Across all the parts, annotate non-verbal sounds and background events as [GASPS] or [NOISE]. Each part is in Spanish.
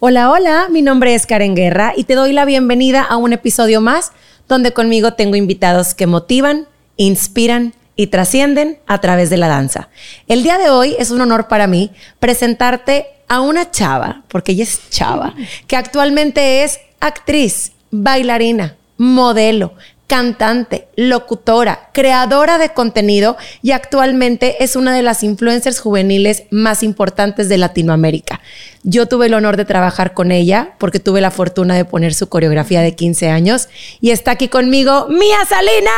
Hola, hola, mi nombre es Karen Guerra y te doy la bienvenida a un episodio más donde conmigo tengo invitados que motivan, inspiran y trascienden a través de la danza. El día de hoy es un honor para mí presentarte a una chava, porque ella es chava, que actualmente es actriz, bailarina, modelo, cantante, locutora, creadora de contenido y actualmente es una de las influencers juveniles más importantes de Latinoamérica. Yo tuve el honor de trabajar con ella porque tuve la fortuna de poner su coreografía de 15 años y está aquí conmigo Mía Salinas.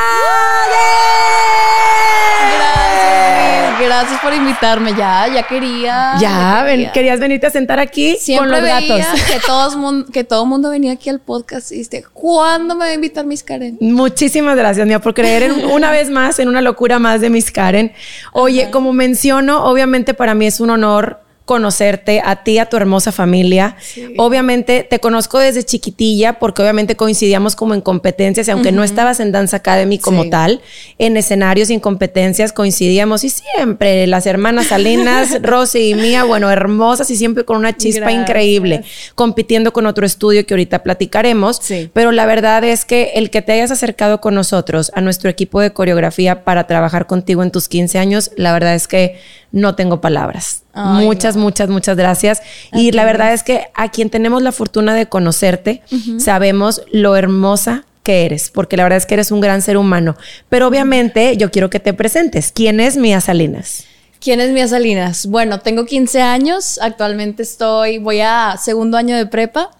Gracias, gracias por invitarme. Ya, ya quería. Ya, querías venirte a sentar aquí con los gatos. Que, todos, que todo el mundo venía aquí al podcast y dijiste, ¿cuándo me va a invitar Miss Karen? Muchísimas gracias, Mía, por creer en, una [LAUGHS] vez más en una locura más de Miss Karen. Oye, como menciono, obviamente para mí es un honor conocerte, a ti, a tu hermosa familia. Obviamente te conozco desde chiquitilla porque obviamente coincidíamos como en competencias y aunque no estabas en Dance Academy como tal, en escenarios y en competencias coincidíamos. Y siempre las hermanas Salinas, [LAUGHS] Rosy y Mía, bueno, hermosas y siempre con una chispa increíble, compitiendo con otro estudio que ahorita platicaremos. Pero la verdad es que el que te hayas acercado con nosotros, a nuestro equipo de coreografía para trabajar contigo en tus 15 años, la verdad es que no tengo palabras. muchas, muchas, muchas gracias. Y la verdad es que a quien tenemos la fortuna de conocerte, sabemos lo hermosa que eres, porque la verdad es que eres un gran ser humano. Pero obviamente yo quiero que te presentes. ¿Quién es Mía Salinas? ¿Quién es Mía Salinas? Bueno, tengo 15 años, actualmente estoy, voy a segundo año de prepa.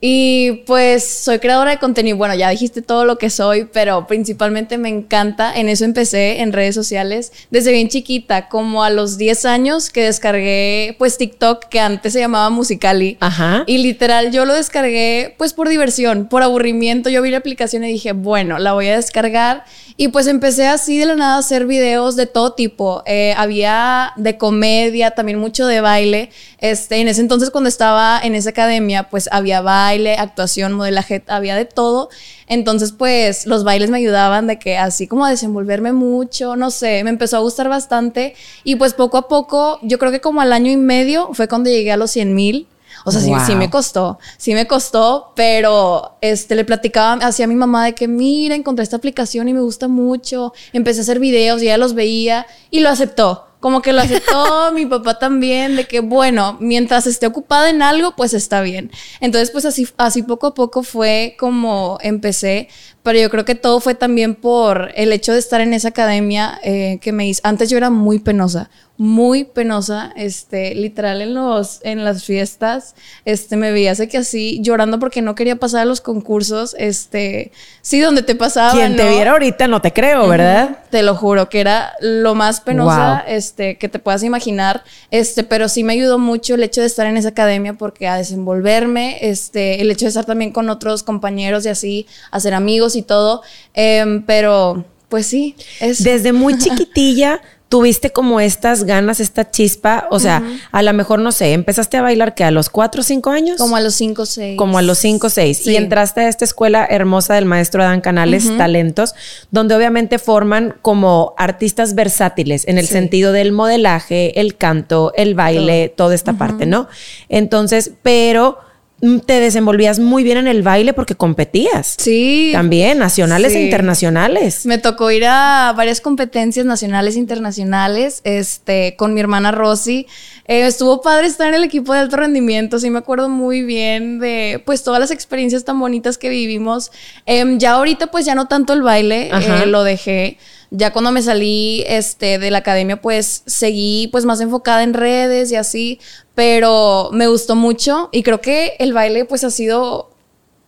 Y pues soy creadora de contenido. Bueno, ya dijiste todo lo que soy, pero principalmente me encanta. En eso empecé en redes sociales desde bien chiquita, como a los 10 años que descargué pues TikTok, que antes se llamaba Musicali. Ajá. Y literal yo lo descargué pues por diversión, por aburrimiento. Yo vi la aplicación y dije, bueno, la voy a descargar. Y pues empecé así de la nada a hacer videos de todo tipo. Eh, había de comedia, también mucho de baile. Este, en ese entonces cuando estaba en esa academia, pues había baile actuación, modelaje, había de todo. Entonces, pues los bailes me ayudaban de que así como a desenvolverme mucho, no sé, me empezó a gustar bastante. Y pues poco a poco, yo creo que como al año y medio fue cuando llegué a los 100 mil. O sea, sí, sí, me costó, sí me costó, pero este, le platicaba hacia a mi mamá de que, mira, encontré esta aplicación y me gusta mucho. Empecé a hacer videos y ella los veía y lo aceptó como que lo aceptó [LAUGHS] mi papá también, de que bueno, mientras esté ocupada en algo, pues está bien. Entonces, pues así, así poco a poco fue como empecé, pero yo creo que todo fue también por el hecho de estar en esa academia eh, que me hizo. Antes yo era muy penosa, muy penosa, este, literal en los, en las fiestas, este, me veía así que así llorando porque no quería pasar a los concursos, este, sí, donde te pasaba. Quien te viera ahorita no te creo, ¿verdad? Te lo juro, que era lo más penosa, este, que te puedas imaginar, este, pero sí me ayudó mucho el hecho de estar en esa academia porque a desenvolverme, este, el hecho de estar también con otros compañeros y así, hacer amigos y todo, em, pero pues sí, es... Desde muy [LAUGHS] chiquitilla tuviste como estas ganas, esta chispa, o sea, a lo mejor, no sé, empezaste a bailar que a los cuatro o cinco años. Como a los cinco o seis. Como a los cinco o seis. Y entraste a esta escuela hermosa del maestro Adán Canales, Talentos, donde obviamente forman como artistas versátiles en el sentido del modelaje, el canto, el baile, toda esta parte, ¿no? Entonces, pero te desenvolvías muy bien en el baile porque competías. Sí. También, nacionales e internacionales. Me tocó ir a varias competencias nacionales e internacionales este, con mi hermana Rosy. Eh, estuvo padre estar en el equipo de alto rendimiento. Sí, me acuerdo muy bien de pues todas las experiencias tan bonitas que vivimos. Em, ya ahorita, pues ya no tanto el baile, eh, lo dejé. Ya cuando me salí este, de la academia, pues seguí pues más enfocada en redes y así, pero me gustó mucho y creo que el baile pues ha sido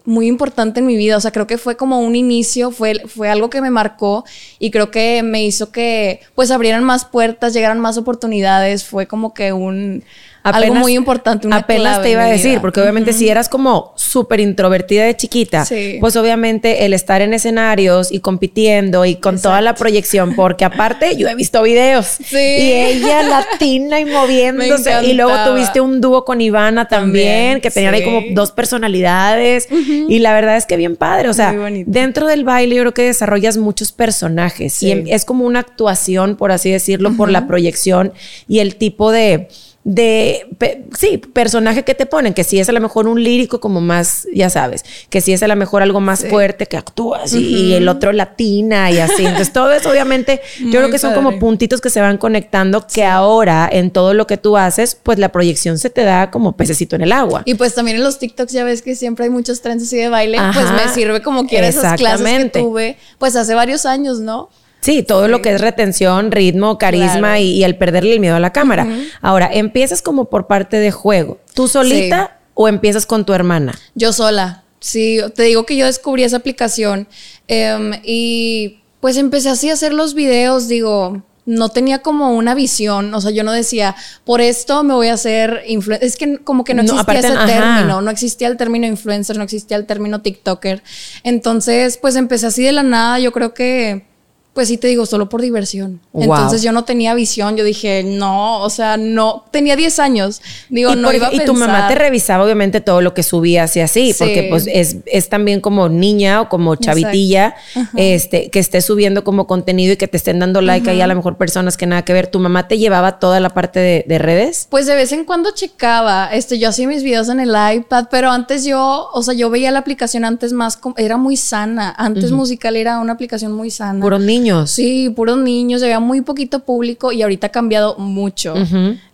muy importante en mi vida, o sea, creo que fue como un inicio, fue, fue algo que me marcó y creo que me hizo que pues abrieran más puertas, llegaran más oportunidades, fue como que un algo muy importante. Una apenas te iba a decir, porque obviamente si eras como súper introvertida de chiquita, pues obviamente el estar en escenarios y compitiendo y con toda la proyección, porque aparte yo he visto videos [LAUGHS] y ella latina y [LAUGHS] moviéndose y luego tuviste un dúo con Ivana también, que tenían ahí como dos personalidades y la verdad es que bien padre, o sea, dentro del baile yo creo que desarrollas muchos personajes y es como una actuación, por así decirlo, por la proyección y el tipo de de, sí, personaje que te ponen, que si es a lo mejor un lírico como más, ya sabes, que si es a lo mejor algo más fuerte que actúas y, el otro latina y así. Entonces todo eso obviamente, yo creo que son como puntitos que se van conectando que ahora en todo lo que tú haces, pues la proyección se te da como pececito en el agua. Y pues también en los TikToks ya ves que siempre hay muchos trends así de baile, pues me sirve como quiera esas clases que tuve, pues hace varios años, ¿no? Sí, todo lo que es retención, ritmo, carisma y, el perderle el miedo a la cámara. Ahora, ¿empiezas como por parte de juego? ¿Tú solita o empiezas con tu hermana? Yo sola. Sí, te digo que yo descubrí esa aplicación em, y pues empecé así a hacer los videos, digo, no tenía como una visión, o sea, yo no decía, por esto me voy a hacer influencer, es que como que no existía ese término, no existía el término influencer, no existía el término TikToker. Entonces, pues empecé así de la nada, yo creo que pues sí te digo, solo por diversión. Entonces yo no tenía visión, yo dije, no, o sea, no, tenía 10 años, digo, no iba a Y tu mamá te revisaba obviamente todo lo que subías y así, porque pues es, es, también como niña o como chavitilla, este, que esté subiendo como contenido y que te estén dando like ahí a lo mejor personas que nada que ver. ¿Tu mamá te llevaba toda la parte de, redes? Pues de vez en cuando checaba, este, yo hacía mis videos en el iPad, pero antes yo, o sea, yo veía la aplicación antes más, era muy sana, antes musical era una aplicación muy sana. Puro niño Sí, puros niños, había muy poquito público y ahorita ha cambiado mucho.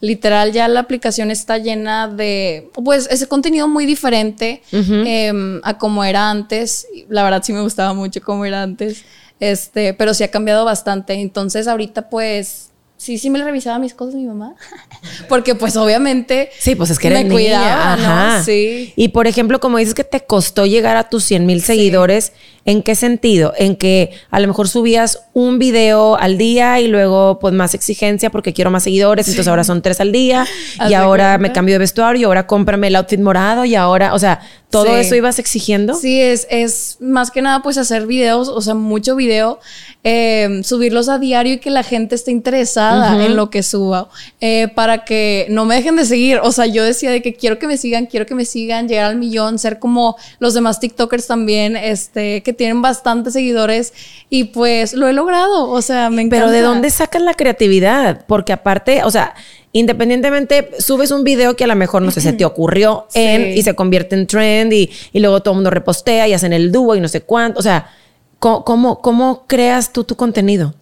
Literal, ya la aplicación está llena de, pues, ese contenido muy diferente em, a como era antes. La verdad sí me gustaba mucho como era antes. Este, pero sí ha cambiado bastante. Entonces ahorita pues sí, sí me le revisaba mis cosas mi mamá. [LAUGHS] Porque pues obviamente Sí, pues es que me cuidaba, ¿no? Sí. Y por ejemplo, como dices que te costó llegar a tus 100 mil seguidores, ¿En qué sentido? En que a lo mejor subías un video al día y luego pues más exigencia porque quiero más seguidores, entonces ahora son tres al día y ahora me cambio de vestuario y ahora cómprame el outfit morado y ahora, o sea, todo eso ibas exigiendo. Sí, es, es más que nada pues hacer videos, o sea, mucho video, eh, subirlos a diario y que la gente esté interesada en lo que suba eh, para que no me dejen de seguir. O sea, yo decía de que quiero que me sigan, quiero que me sigan, llegar al millón, ser como los demás TikTokers también, este, que tienen bastantes seguidores y pues lo he logrado, o sea, me encanta. Pero ¿de dónde sacas la creatividad? Porque aparte, o sea, independientemente subes un video que a lo mejor no sé, se te ocurrió en y se convierte en trend y, y luego todo el mundo repostea y hacen el dúo y no sé cuánto, o sea, ¿cómo, cómo creas tú tu contenido?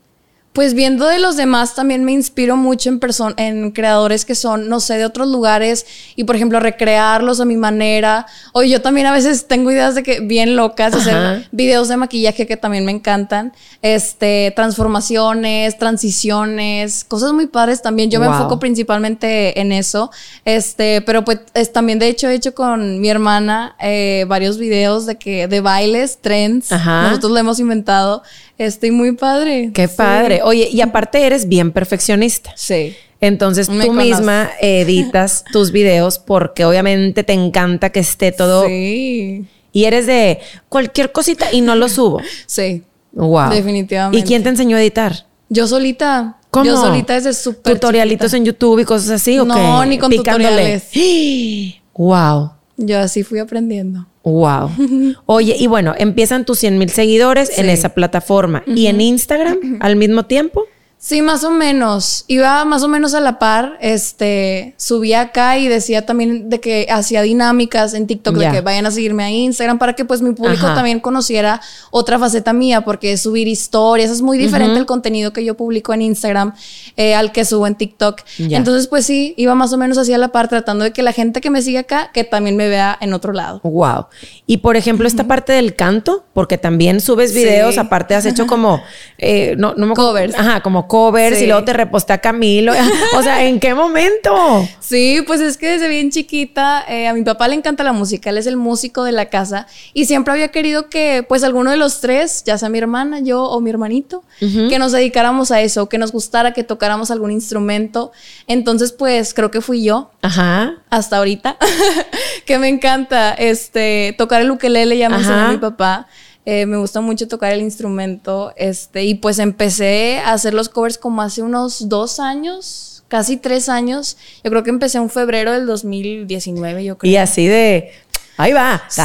Pues viendo de los demás también me inspiro mucho en en creadores que son, no sé, de otros lugares y por ejemplo recrearlos a mi manera. O yo también a veces tengo ideas de que bien locas, hacer videos de maquillaje que también me encantan, este, transformaciones, transiciones, cosas muy padres también. Yo me enfoco principalmente en eso, este, pero pues es, también de hecho he hecho con mi hermana eh, varios videos de que de bailes, trends, nosotros lo hemos inventado. Estoy muy padre. Qué padre. Oye, y aparte eres bien perfeccionista. Sí. Entonces tú misma editas [LAUGHS] tus videos porque obviamente te encanta que esté todo. Sí. Y eres de cualquier cosita y no lo subo. Sí. Wow. Definitivamente. ¿Y quién te enseñó a editar? Yo solita. ¿Cómo? Yo solita desde súper. ¿Tutorialitos en YouTube y cosas así o No, ni con tutoriales. [GASPS] Wow. Yo así fui aprendiendo. Wow. [LAUGHS] Oye, y bueno, empiezan tus 100 mil seguidores en esa plataforma. ¿Y en Instagram al mismo tiempo? Sí, más o menos. Iba más o menos a la par. Este, subía acá y decía también de que hacía dinámicas en TikTok de que vayan a seguirme a Instagram para que pues mi público también conociera otra faceta mía, porque es subir historias es muy diferente el contenido que yo publico en Instagram eh, al que subo en TikTok. Entonces, pues sí, iba más o menos así a la par tratando de que la gente que me sigue acá, que también me vea en otro lado. Wow. Y por ejemplo, esta parte del canto, porque también subes videos, aparte has hecho [LAUGHS] como, eh, no, no me Covers. Ajá, como covers y luego te reposté a Camilo. [LAUGHS] o sea, ¿en qué momento? Sí, pues es que desde bien chiquita eh, a mi papá le encanta la música, él es el músico de la casa y siempre había querido que pues alguno de los tres, ya sea mi hermana, yo o mi hermanito, que nos dedicáramos a eso, que nos gustara que tocáramos algún instrumento. Entonces, pues creo que fui yo. Ajá. Hasta ahorita, [LAUGHS] que me encanta este tocar el ukelele, ya me mi papá. Eh, me gusta mucho tocar el instrumento. Este, y pues empecé a hacer los covers como hace unos dos años, casi tres años. Yo creo que empecé en febrero del 2019, yo creo. Y así de, Ahí va. Sí,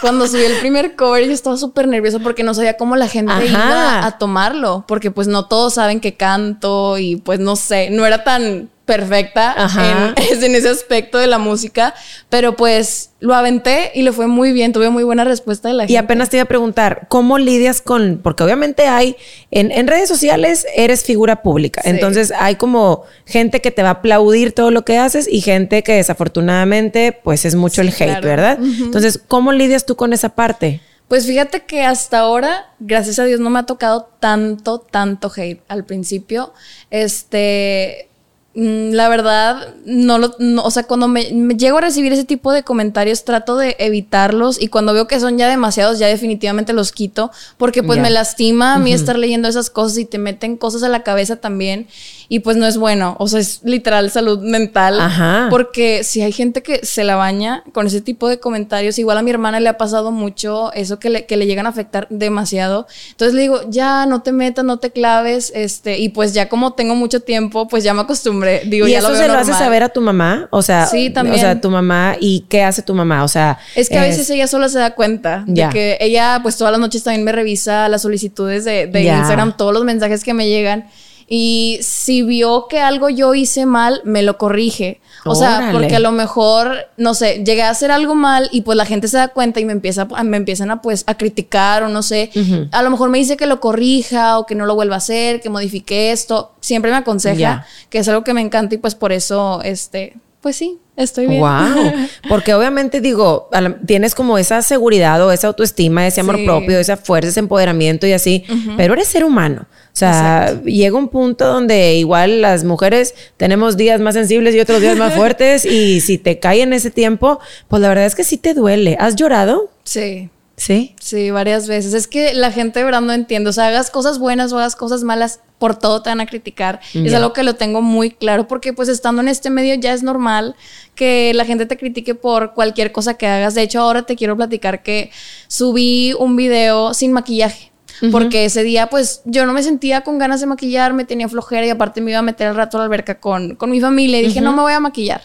cuando subí el primer cover yo estaba súper nerviosa porque no sabía cómo la gente iba a tomarlo, porque pues no todos saben que canto y pues no sé, no era tan perfecta en, [LAUGHS] en, ese aspecto de la música, pero pues lo aventé y le fue muy bien, tuve muy buena respuesta de la gente. Y apenas te iba a preguntar, ¿cómo lidias con, porque obviamente hay, en, redes sociales eres figura pública, entonces hay como gente que te va a aplaudir todo lo que haces y gente que desafortunadamente pues es mucho el hate, ¿verdad? Entonces, ¿cómo lidias tú con esa parte? Pues fíjate que hasta ahora, gracias a Dios, no me ha tocado tanto, tanto hate. Al principio, este, la verdad, no lo, o sea, cuando me, llego a recibir ese tipo de comentarios, trato de evitarlos y cuando veo que son ya demasiados, ya definitivamente los quito, porque pues me lastima a mí estar leyendo esas cosas y te meten cosas a la cabeza también y pues no es bueno, o sea, es literal salud mental, porque si hay gente que se la baña con ese tipo de comentarios, igual a mi hermana le ha pasado mucho eso que le, que le llegan a afectar demasiado, entonces le digo, ya no te metas, no te claves, este, y pues ya como tengo mucho tiempo, pues ya me acostumbré ¿Y eso se lo hace saber a tu mamá? O sea, sí, también. O sea, tu mamá, ¿y qué hace tu mamá? O sea, es que a veces ella sola se da cuenta de que ella, pues todas las noches también me revisa las solicitudes de, Instagram, todos los mensajes que me llegan. Y si vio que algo yo hice mal, me lo corrige. O sea, porque a lo mejor, no sé, llegué a hacer algo mal y pues la gente se da cuenta y me empieza me empiezan a pues a criticar o no sé. A lo mejor me dice que lo corrija o que no lo vuelva a hacer, que modifique esto. Siempre me aconseja, que es algo que me encanta y pues por eso este pues sí, estoy bien. Wow. [LAUGHS] Porque obviamente digo, tienes como esa seguridad o esa autoestima, ese amor propio, esa fuerza, ese empoderamiento y así, pero eres ser humano. O sea, llega un punto donde igual las mujeres tenemos días más sensibles y otros días más [LAUGHS] fuertes y si te cae en ese tiempo, pues la verdad es que sí te duele. ¿Has llorado? Sí. ¿Sí? Sí, varias veces. Es que la gente de verdad no entiende. O sea, hagas cosas buenas o hagas cosas malas, por todo te van a criticar. Es algo que lo tengo muy claro porque pues estando en este medio ya es normal que la gente te critique por cualquier cosa que hagas. De hecho, ahora te quiero platicar que subí un video sin maquillaje. Porque ese día, pues, yo no me sentía con ganas de maquillarme, tenía flojera y aparte me iba a meter al rato a la alberca con, con mi familia y dije, no me voy a maquillar.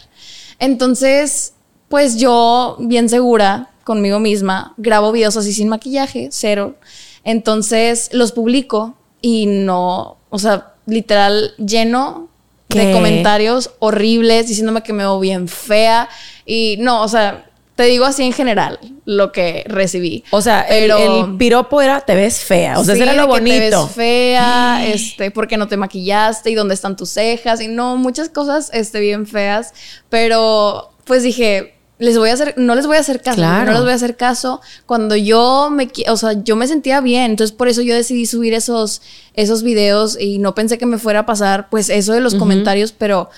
Entonces, pues yo, bien segura, conmigo misma, grabo videos así sin maquillaje, cero. Entonces los publico y no, o sea, literal lleno de comentarios horribles diciéndome que me veo bien fea y no, o sea, te digo así en general lo que recibí. O sea, el, piropo era te ves fea. O sea, era lo bonito. te ves fea, este, porque no te maquillaste y dónde están tus cejas y no, muchas cosas este, bien feas. Pero pues dije, les voy a hacer, no les voy a hacer caso, no les voy a hacer caso. Cuando yo me, o sea, yo me sentía bien, entonces por eso yo decidí subir esos, esos videos y no pensé que me fuera a pasar, pues eso de los comentarios, pero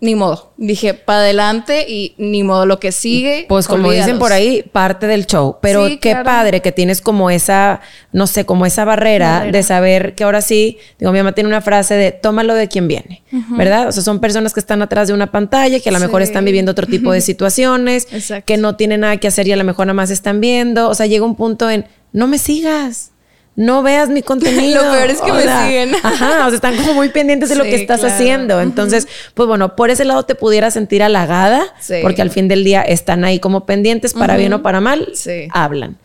ni modo. Dije, para adelante y ni modo lo que sigue. Pues como dicen por ahí, parte del show. Pero qué padre que tienes como esa, no sé, como esa barrera, de saber que ahora sí, digo, mi mamá tiene una frase de tómalo de quien viene, ¿verdad? O sea, son personas que están atrás de una pantalla, que a lo mejor están viviendo otro tipo de [LAUGHS] situaciones, que no tienen nada que hacer y a lo mejor nada más están viendo. O sea, llega un punto en, no me sigas no veas mi [LAUGHS] contenido. lo peor es que me siguen. [LAUGHS] Ajá, o sea, están como muy pendientes de lo que estás haciendo. Entonces, pues bueno, por ese lado te pudieras sentir halagada, porque al fin del día están ahí como pendientes, para bien o para mal, hablan.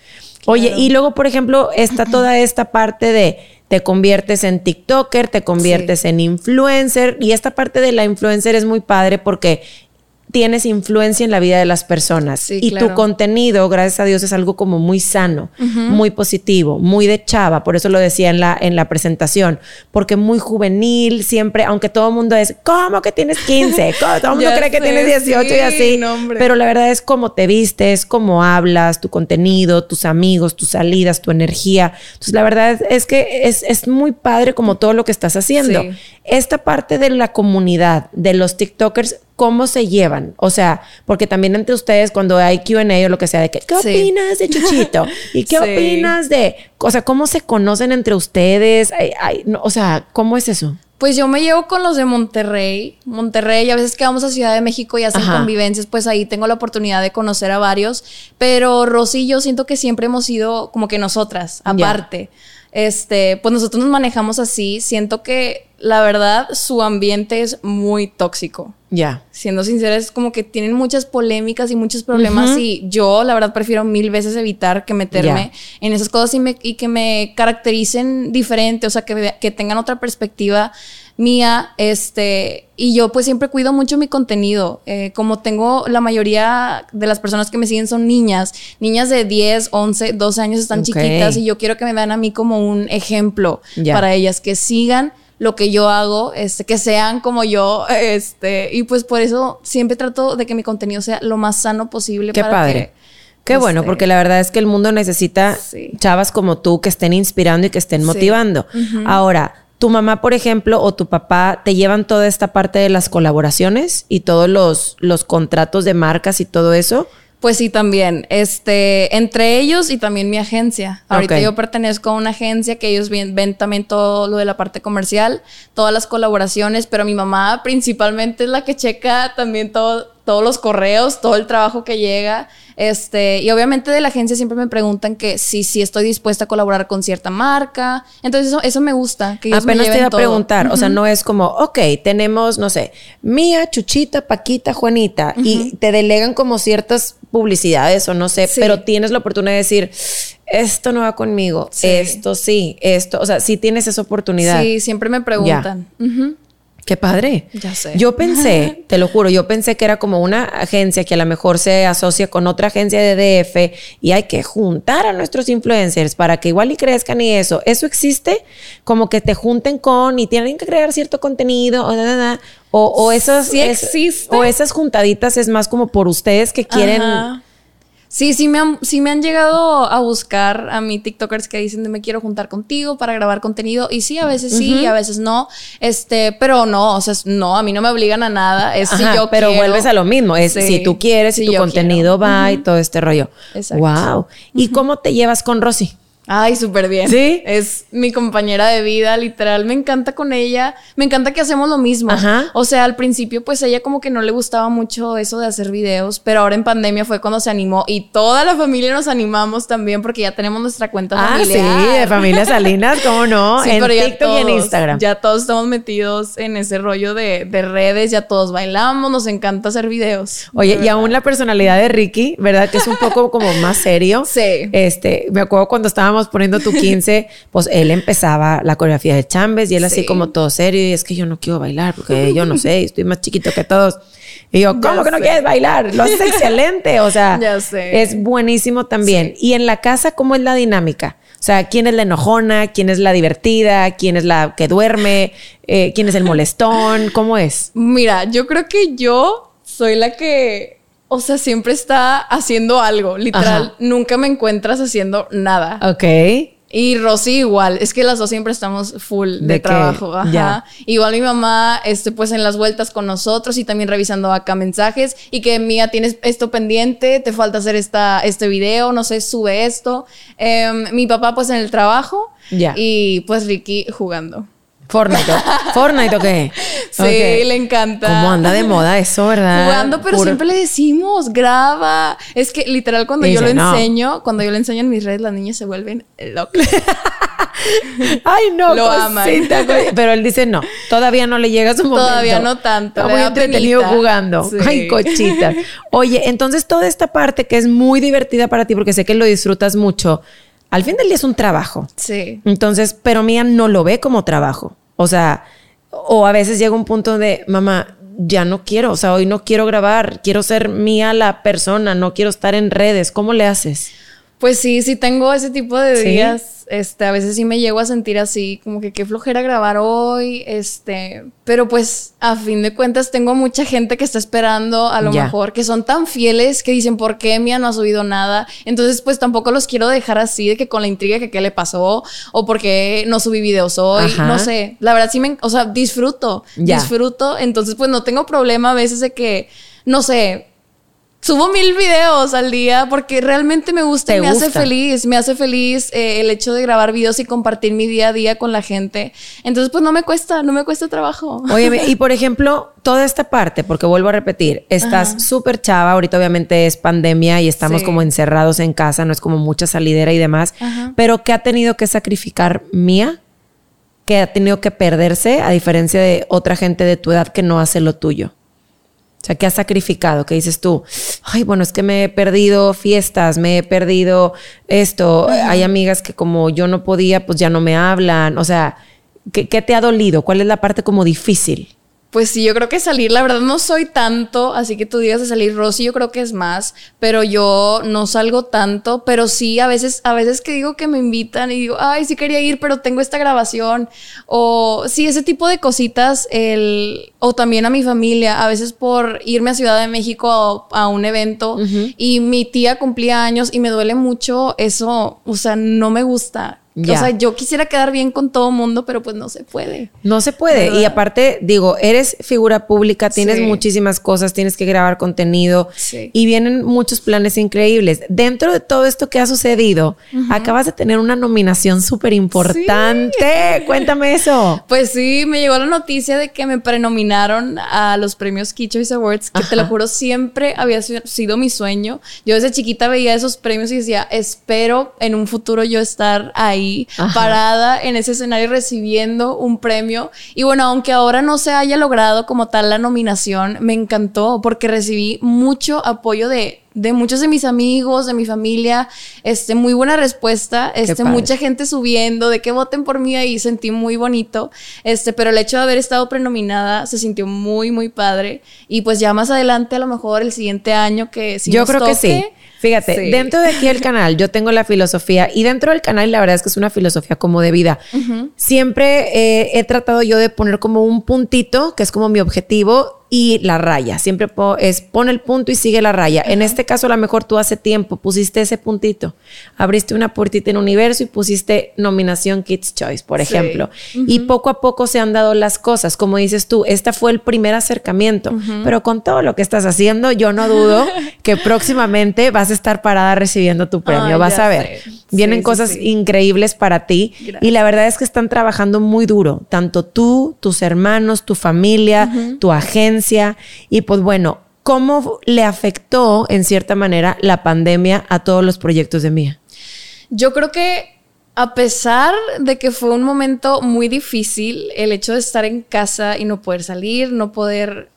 Oye, y luego, por ejemplo, está toda esta parte de te conviertes en TikToker, te conviertes en influencer, y esta parte de la influencer es muy padre porque tienes influencia en la vida de las personas. y tu contenido, gracias a Dios, es algo como muy sano, muy positivo, muy de chava. Por eso lo decía en la, en la presentación. Porque muy juvenil, siempre, aunque todo el mundo es, ¿cómo que tienes 15? [LAUGHS] Todo el mundo cree que tienes 18 y así. pero la verdad es cómo te vistes, cómo hablas, tu contenido, tus amigos, tus salidas, tu energía. Entonces, la verdad es, que es, es, muy padre como todo lo que estás haciendo. Esta parte de la comunidad, de los TikTokers, cómo se llevan. O sea, porque también entre ustedes, cuando hay QA o lo que sea, de que, ¿qué opinas de Chuchito? [LAUGHS] ¿Y qué opinas de.? O sea, ¿cómo se conocen entre ustedes? o sea, ¿cómo es eso? Pues yo me llevo con los de Monterrey. Monterrey, a veces que vamos a Ciudad de México y hacen convivencias, pues ahí tengo la oportunidad de conocer a varios. Pero Rosy yo siento que siempre hemos sido como que nosotras, aparte. Este, pues nosotros nos manejamos así. Siento que la verdad su ambiente es muy tóxico. Ya. Siendo sincera, es como que tienen muchas polémicas y muchos problemas y yo la verdad prefiero mil veces evitar que meterme en esas cosas y, me, y, que me caractericen diferente, o sea, que, que tengan otra perspectiva mía, este, y yo pues siempre cuido mucho mi contenido. Eh, como tengo la mayoría de las personas que me siguen son niñas, niñas de 10, 11, 12 años están chiquitas y yo quiero que me vean a mí como un ejemplo para ellas, que sigan lo que yo hago, este, que sean como yo, [LAUGHS] este, y pues por eso siempre trato de que mi contenido sea lo más sano posible. Qué padre. Qué bueno, este, porque la verdad es que el mundo necesita chavas como tú que estén inspirando y que estén motivando. Ahora, tu mamá, por ejemplo, o tu papá te llevan toda esta parte de las colaboraciones y todos los, los contratos de marcas y todo eso. Pues sí, también. Este, entre ellos y también mi agencia. Ahorita yo pertenezco a una agencia que ellos ven, ven, también todo lo de la parte comercial, todas las colaboraciones, pero mi mamá principalmente es la que checa también todo, todos los correos, todo el trabajo que llega. Este, y obviamente de la agencia siempre me preguntan que si, si estoy dispuesta a colaborar con cierta marca. Entonces eso, eso me gusta. Que Apenas te iba a preguntar, o sea, no es como, ok, tenemos, no sé, Mía, Chuchita, Paquita, Juanita, y te delegan como ciertas publicidades o no sé, pero tienes la oportunidad de decir, esto no va conmigo, esto sí, esto, o sea, sí tienes esa oportunidad. Sí, siempre me preguntan. Qué padre. Ya sé. Yo pensé, [LAUGHS] te lo juro, yo pensé que era como una agencia que a lo mejor se asocia con otra agencia de DF y hay que juntar a nuestros influencers para que igual y crezcan y eso. ¿Eso existe? Como que te junten con y tienen que crear cierto contenido o, o, o esas, sí existe. o esas juntaditas es más como por ustedes que quieren... Sí, sí me, han, sí me han llegado a buscar a mí TikTokers que dicen de me quiero juntar contigo para grabar contenido. Y sí, a veces sí, y a veces no. Este, pero no, o sea, no, a mí no me obligan a nada. Es si yo Pero vuelves a lo mismo. Es si tú quieres, si tu contenido va y todo este rollo. Exacto. Wow. ¿Y cómo te llevas con Rosy? Ay, súper bien. Sí. Es mi compañera de vida, literal. Me encanta con ella. Me encanta que hacemos lo mismo. Ajá. O sea, al principio, pues ella como que no le gustaba mucho eso de hacer videos, pero ahora en pandemia fue cuando se animó y toda la familia nos animamos también porque ya tenemos nuestra cuenta ah, Sí, de familia Salinas, ¿cómo no? [LAUGHS] en TikTok y en Instagram. Ya todos estamos metidos en ese rollo de, de, redes, ya todos bailamos, nos encanta hacer videos. Oye, y aún la personalidad de Ricky, ¿verdad? Que es un poco como más serio. Sí. Este, me acuerdo cuando estábamos poniendo tu 15, [LAUGHS] pues él empezaba la coreografía de Chambes y él así como todo serio y es que yo no quiero bailar porque yo no sé, estoy más chiquito que todos. Y yo, ¿cómo que no quieres bailar? Lo haces excelente, o sea, [LAUGHS] es buenísimo también. Y en la casa, ¿cómo es la dinámica? O sea, ¿quién es la enojona? ¿Quién es la divertida? ¿Quién es la que duerme? Eh, ¿Quién es el molestón? ¿Cómo es? Mira, yo creo que yo soy la que o sea, siempre está haciendo algo, literal. Nunca me encuentras haciendo nada. Ok. Y Rosy igual, es que las dos siempre estamos full de, trabajo. Ajá. Igual mi mamá, este, pues en las vueltas con nosotros y también revisando acá mensajes y que mía tienes esto pendiente, te falta hacer esta, este video, no sé, sube esto. Em, mi papá pues en el trabajo ya. y pues Ricky jugando. Fortnite. [LAUGHS] ¿Fortnite o qué? Sí, le encanta. ¿Cómo anda de moda eso, verdad? Jugando, pero siempre le decimos, graba. Es que literal cuando yo lo enseño, cuando yo lo enseño en mis redes, las niñas se vuelven locas. [LAUGHS] Ay, no. Lo aman. Pero él dice no, todavía no le llega su momento. Todavía no tanto. Está muy entretenido jugando. [LAUGHS] Ay, cochita. Oye, entonces toda esta parte que es muy divertida para ti, porque sé que lo disfrutas mucho, al fin del día es un trabajo. Sí. Entonces, pero Mía no lo ve como trabajo. O sea, o a veces llega un punto de, mamá, ya no quiero, o sea, hoy no quiero grabar, quiero ser mía la persona, no quiero estar en redes. ¿Cómo le haces? Pues sí, sí tengo ese tipo de días este, a veces sí me llego a sentir así, como que qué flojera grabar hoy, este, pero pues a fin de cuentas tengo mucha gente que está esperando a lo mejor, que son tan fieles que dicen, ¿por qué Mía no ha subido nada? Entonces pues tampoco los quiero dejar así de que con la intriga que qué le pasó o porque no subí videos hoy, no sé, la verdad sí me, o sea, disfruto, disfruto, entonces pues no tengo problema a veces de que, no sé, Subo mil videos al día porque realmente me gusta y me hace feliz. Me hace feliz eh, el hecho de grabar videos y compartir mi día a día con la gente. Entonces, pues no me cuesta, no me cuesta trabajo. Oye, y [LAUGHS] por ejemplo, toda esta parte, porque vuelvo a repetir, estás súper chava. Ahorita, obviamente, es pandemia y estamos como encerrados en casa, no es como mucha salidera y demás. Pero, ¿qué ha tenido que sacrificar Mía? que ha tenido que perderse a diferencia de otra gente de tu edad que no hace lo tuyo? O sea, ¿qué has sacrificado? ¿Qué dices tú? Ay, bueno, es que me he perdido fiestas, me he perdido esto. Hay amigas que como yo no podía, pues ya no me hablan. O sea, ¿qué, ¿qué, te ha dolido? ¿Cuál es la parte como difícil? Pues sí, yo creo que salir, la verdad no soy tanto, así que tú digas de salir, Rosy, yo creo que es más, pero yo no salgo tanto, pero sí, a veces, a veces que digo que me invitan y digo, ay, sí quería ir, pero tengo esta grabación, o sí, ese tipo de cositas, el, o también a mi familia, a veces por irme a Ciudad de México a, un evento y mi tía cumplía años y me duele mucho eso, o sea, no me gusta. O sea, yo quisiera quedar bien con todo mundo, pero pues no se puede. No se puede. Y aparte, digo, eres figura pública, tienes muchísimas cosas, tienes que grabar contenido y vienen muchos planes increíbles. Dentro de todo esto que ha sucedido, acabas de tener una nominación súper importante. [LAUGHS] Cuéntame eso. Pues sí, me llegó la noticia de que me prenominaron a los premios Key Choice Awards, que te lo juro, siempre había sido mi sueño. Yo desde chiquita veía esos premios y decía, espero en un futuro yo estar ahí parada en ese escenario recibiendo un premio. Y bueno, aunque ahora no se haya logrado como tal la nominación, me encantó porque recibí mucho apoyo de de muchos de mis amigos, de mi familia, este, muy buena respuesta, este, mucha gente subiendo, de que voten por mí ahí, sentí muy bonito, este, pero el hecho de haber estado prenominada se sintió muy, muy padre, y pues ya más adelante, a lo mejor el siguiente año que si Yo creo que sí. Fíjate, dentro de aquí el canal yo tengo la filosofía y dentro del canal la verdad es que es una filosofía como de vida. Siempre eh, he tratado yo de poner como un puntito, que es como mi objetivo, y la raya. Siempre es pon el punto y sigue la raya. En este caso, a lo mejor tú hace tiempo pusiste ese puntito, abriste una puertita en universo y pusiste nominación Kids Choice, por ejemplo. Y poco a poco se han dado las cosas. Como dices tú, este fue el primer acercamiento, pero con todo lo que estás haciendo, yo no dudo [LAUGHS] que próximamente vas a estar parada recibiendo tu premio. vas a ver. Vienen cosas increíbles para ti y la verdad es que están trabajando muy duro, tanto tú, tus hermanos, tu familia, tu agencia y pues bueno, ¿cómo le afectó en cierta manera la pandemia a todos los proyectos de Mía? Yo creo que a pesar de que fue un momento muy difícil, el hecho de estar en casa y no poder salir, no poder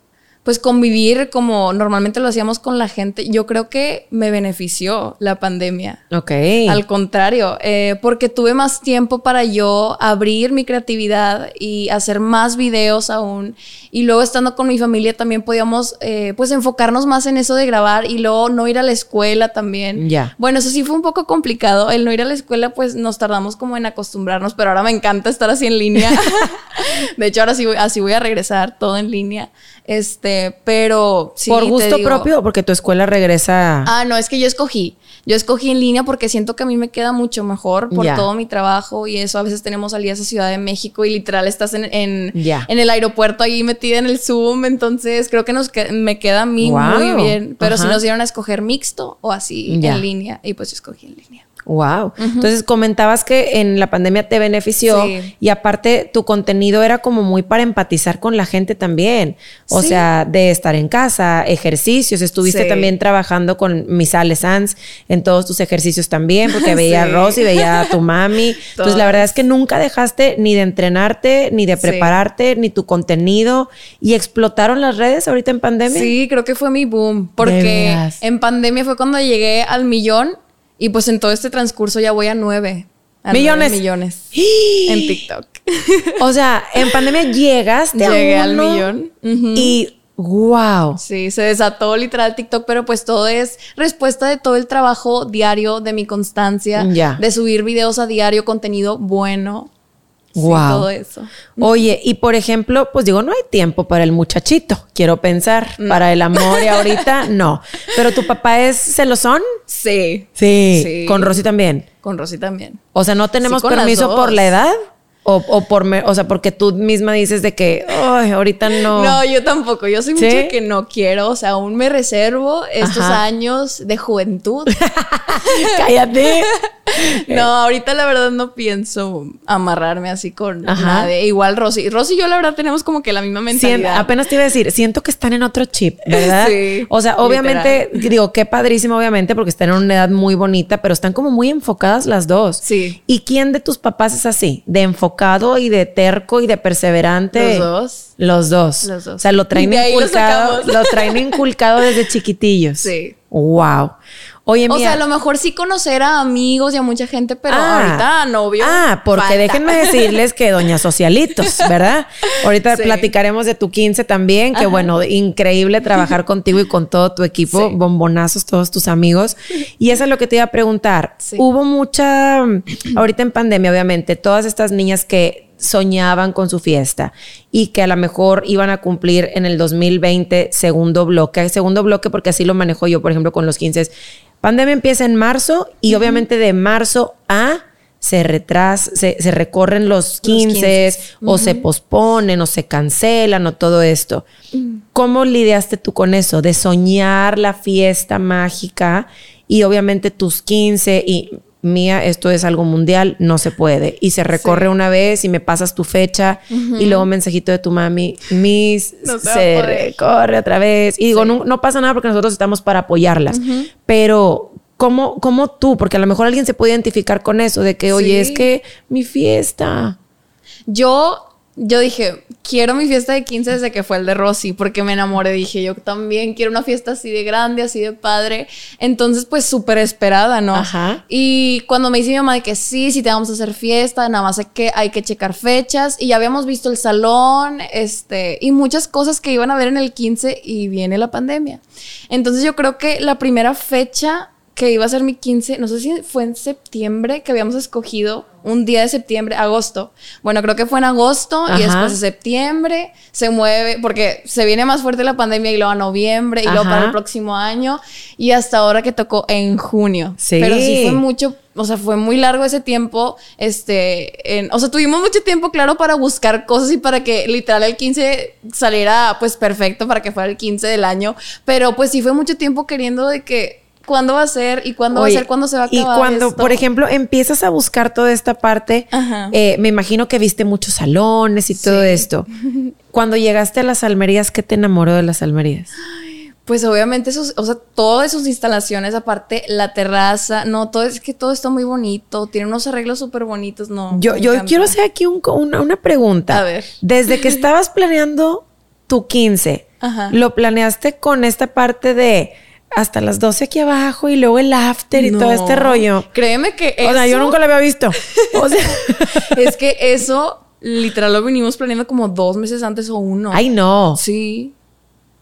pues convivir como normalmente lo hacíamos con la gente, yo creo que me benefició la pandemia. Ok. Al contrario, eh, porque tuve más tiempo para yo abrir mi creatividad y hacer más videos aún. Y luego estando con mi familia también podíamos eh, pues enfocarnos más en eso de grabar y luego no ir a la escuela también. Ya. Bueno, eso sí fue un poco complicado. El no ir a la escuela pues nos tardamos como en acostumbrarnos, pero ahora me encanta estar así en línea. [LAUGHS] de hecho, ahora sí así voy a regresar todo en línea. Este, pero sí. ¿Por gusto propio o porque tu escuela regresa? Ah, no, es que yo escogí. Yo escogí en línea porque siento que a mí me queda mucho mejor por todo mi trabajo y eso. A veces tenemos salidas a Ciudad de México y literal estás en, en, en el aeropuerto ahí metida en el Zoom. Entonces creo que nos me queda a mí muy bien. Pero si nos dieron a escoger mixto o así en línea, y pues yo escogí en línea. Wow. Entonces comentabas que en la pandemia te benefició y aparte tu contenido era como muy para empatizar con la gente también. O sea, de estar en casa, ejercicios. Estuviste también trabajando con Misale Sanz en todos tus ejercicios también, porque [LAUGHS] veía a Rosy, veía a tu mami. Entonces, la verdad es que nunca dejaste ni de entrenarte, ni de prepararte, ni tu contenido. Y explotaron las redes ahorita en pandemia. Sí, creo que fue mi boom. Porque en pandemia fue cuando llegué al millón y pues en todo este transcurso ya voy a nueve. millones. millones. en TikTok. o sea, en pandemia llegaste Llegué al millón. Y wow. Sí, se desató literal TikTok, pero pues todo es respuesta de todo el trabajo diario, de mi constancia, de subir videos a diario, contenido bueno. Wow. todo eso. Oye, y por ejemplo, pues digo, no hay tiempo para el muchachito, quiero pensar, para el [LAUGHS] amor y ahorita no. Pero tu papá es celosón? Sí. Sí. Con Rosy también. Con Rosy también. O sea, no tenemos permiso por la edad. O, o por, me- o sea, porque tú misma dices de que, ay, ahorita no. No, yo tampoco. Yo soy ¿Sí? mucho que no quiero. O sea, aún me reservo estos Ajá. años de juventud. [LAUGHS] Cállate. [LAUGHS] [LAUGHS] no, ahorita la verdad no pienso amarrarme así con Ajá. nadie. Igual Rosy. Rosy y yo la verdad tenemos como que la misma mentalidad. apenas te iba a decir, siento que están en otro chip, [LAUGHS] ¿verdad? Sí, O sea, obviamente, digo, qué padrísimo, obviamente, porque están en una edad muy bonita, pero están como muy enfocadas las dos. Sí. ¿Y quién de tus papás es así? De enfocado y de terco y de perseverante. Los dos. Los dos. Los dos. O sea, lo traen lo inculcado. Lo, traen inculcado desde chiquitillos. [LAUGHS] Sí. Wow. Oye, O mira. sea, a lo mejor sí conocer a amigos y a mucha gente, pero Ah. ahorita novio. Ah, porque falta. déjenme decirles que Doña Socialitos, ¿verdad? Ahorita [LAUGHS] Sí. platicaremos de tu 15 también, que Ajá. bueno, increíble trabajar [LAUGHS] contigo y con todo tu equipo, Sí. bombonazos, todos tus amigos. Y eso es lo que te iba a preguntar. Sí. Hubo mucha, ahorita en pandemia, obviamente, todas estas niñas que soñaban con su fiesta y que a lo mejor iban a cumplir en el 2020 segundo bloque, segundo bloque porque así lo manejo yo, por ejemplo, con los 15. Pandemia empieza en marzo y obviamente de marzo a se retrasa, se, se recorren los 15, 15. o se posponen o se cancelan o todo esto. Mm. ¿Cómo lidiaste tú con eso? De soñar la fiesta mágica y obviamente tus 15 y mía, esto es algo mundial, no se puede. Y se recorre una vez y me pasas tu fecha y luego un mensajito de tu mami, Miss, No se recorre otra vez. Y digo, no, no pasa nada porque nosotros estamos para apoyarlas. Pero, ¿cómo, ¿cómo tú? Porque a lo mejor alguien se puede identificar con eso, de que, oye, Sí. es que mi fiesta. Yo, yo dije, quiero mi fiesta de 15 desde que fue el de Rosy, porque me enamoré. Dije, yo también quiero una fiesta así de grande, así de padre. Entonces, pues súper esperada, ¿no? Ajá. Y cuando me dice mi mamá de que sí, sí te vamos a hacer fiesta, nada más hay que, hay que checar fechas. Y ya habíamos visto el salón, este, y muchas cosas que iban a ver en el 15 y viene la pandemia. Entonces, yo creo que la primera fecha que iba a ser mi 15, no sé si fue en septiembre que habíamos escogido un día de septiembre, agosto. Bueno, creo que fue en agosto y después de septiembre se mueve porque se viene más fuerte la pandemia y luego a noviembre y luego para el próximo año y hasta ahora que tocó en junio. Sí. Pero sí fue mucho, o sea, fue muy largo ese tiempo, este, en- o sea, tuvimos mucho tiempo, claro, para buscar cosas y para que literal el 15 saliera pues perfecto para que fuera el 15 del año, pero pues sí fue mucho tiempo queriendo de que cuándo va a ser y cuándo Oye, va a ser, cuándo se va a Y acabar cuando, esto? por ejemplo, empiezas a buscar toda esta parte, eh, me imagino que viste muchos salones y todo esto. [LAUGHS] Cuando llegaste a las almerías, ¿qué te enamoró de las almerías? Pues obviamente sus, o sea, todas sus instalaciones, aparte la terraza, no, todo es que todo está muy bonito, tiene unos arreglos súper bonitos, no. Yo, yo encanta. quiero hacer aquí un una, una pregunta. A ver. Desde que [LAUGHS] estabas planeando tu 15, Ajá. ¿lo planeaste con esta parte de hasta las 12 aquí abajo y luego el after y No. todo este rollo? Créeme que O sea, yo eso- nunca lo había visto. O sea, [LAUGHS] Es que eso literal lo venimos planeando como dos meses antes o uno. ay, no. Sí.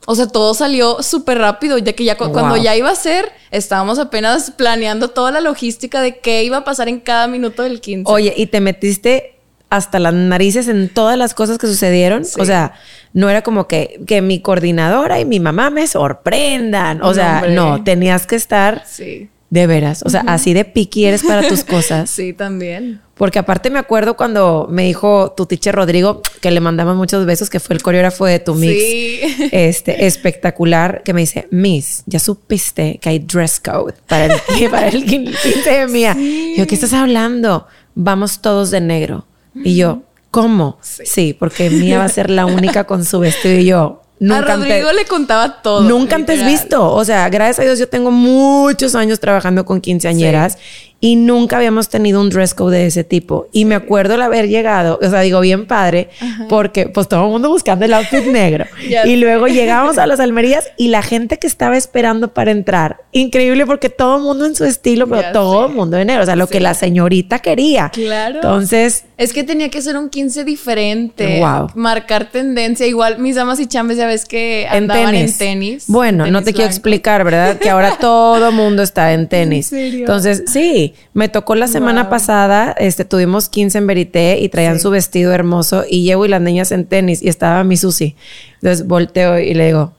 O sea, todo salió súper rápido, ya que ya cu- Wow. cuando ya iba a ser, estábamos apenas planeando toda la logística de qué iba a pasar en cada minuto del 15. Oye, y te metiste hasta las narices en todas las cosas que sucedieron. Sí. O sea, no era como que, que mi coordinadora y mi mamá me sorprendan. O No, sea, hombre. no, tenías que estar Sí. de veras. O sea, así de piqui eres para tus cosas. [LAUGHS] Sí, también. Porque aparte me acuerdo cuando me dijo tu teacher Rodrigo, que le mandamos muchos besos, que fue el coreógrafo de tu mix. Sí. [LAUGHS] Este, espectacular, que me dice, Miss, ya supiste que hay dress code para el, [LAUGHS] para el 15 de mía. Yo, ¿qué estás hablando? Vamos todos de negro. Y yo, ¿cómo? Sí. porque Mía va a ser la única con su vestido y yo. [LAUGHS] Nunca a Rodrigo antes, le contaba todo. nunca antes visto. O sea, gracias a Dios yo tengo muchos años trabajando con quinceañeras y nunca habíamos tenido un dress code de ese tipo. Y me acuerdo el haber llegado, o sea, digo bien padre, porque pues todo el mundo buscando el outfit [LAUGHS] negro. Y luego llegamos a [LAUGHS] las almerías y la gente que estaba esperando para entrar. Increíble porque todo el mundo en su estilo, pero todo el mundo de negro. O sea, lo que la señorita quería. Claro. Entonces, Es que tenía que ser un 15 diferente. Wow. Marcar tendencia. Igual mis damas y chambes, ya ves que en andaban tenis. en tenis. Bueno, no te quiero explicar, ¿verdad? Que ahora [LAUGHS] todo mundo está en tenis. serio? Entonces, sí, me tocó la semana Wow. pasada, este, tuvimos 15 en Verité y traían Sí. su vestido hermoso y llevo y las niñas en tenis y estaba mi Susi. Entonces volteo y le digo,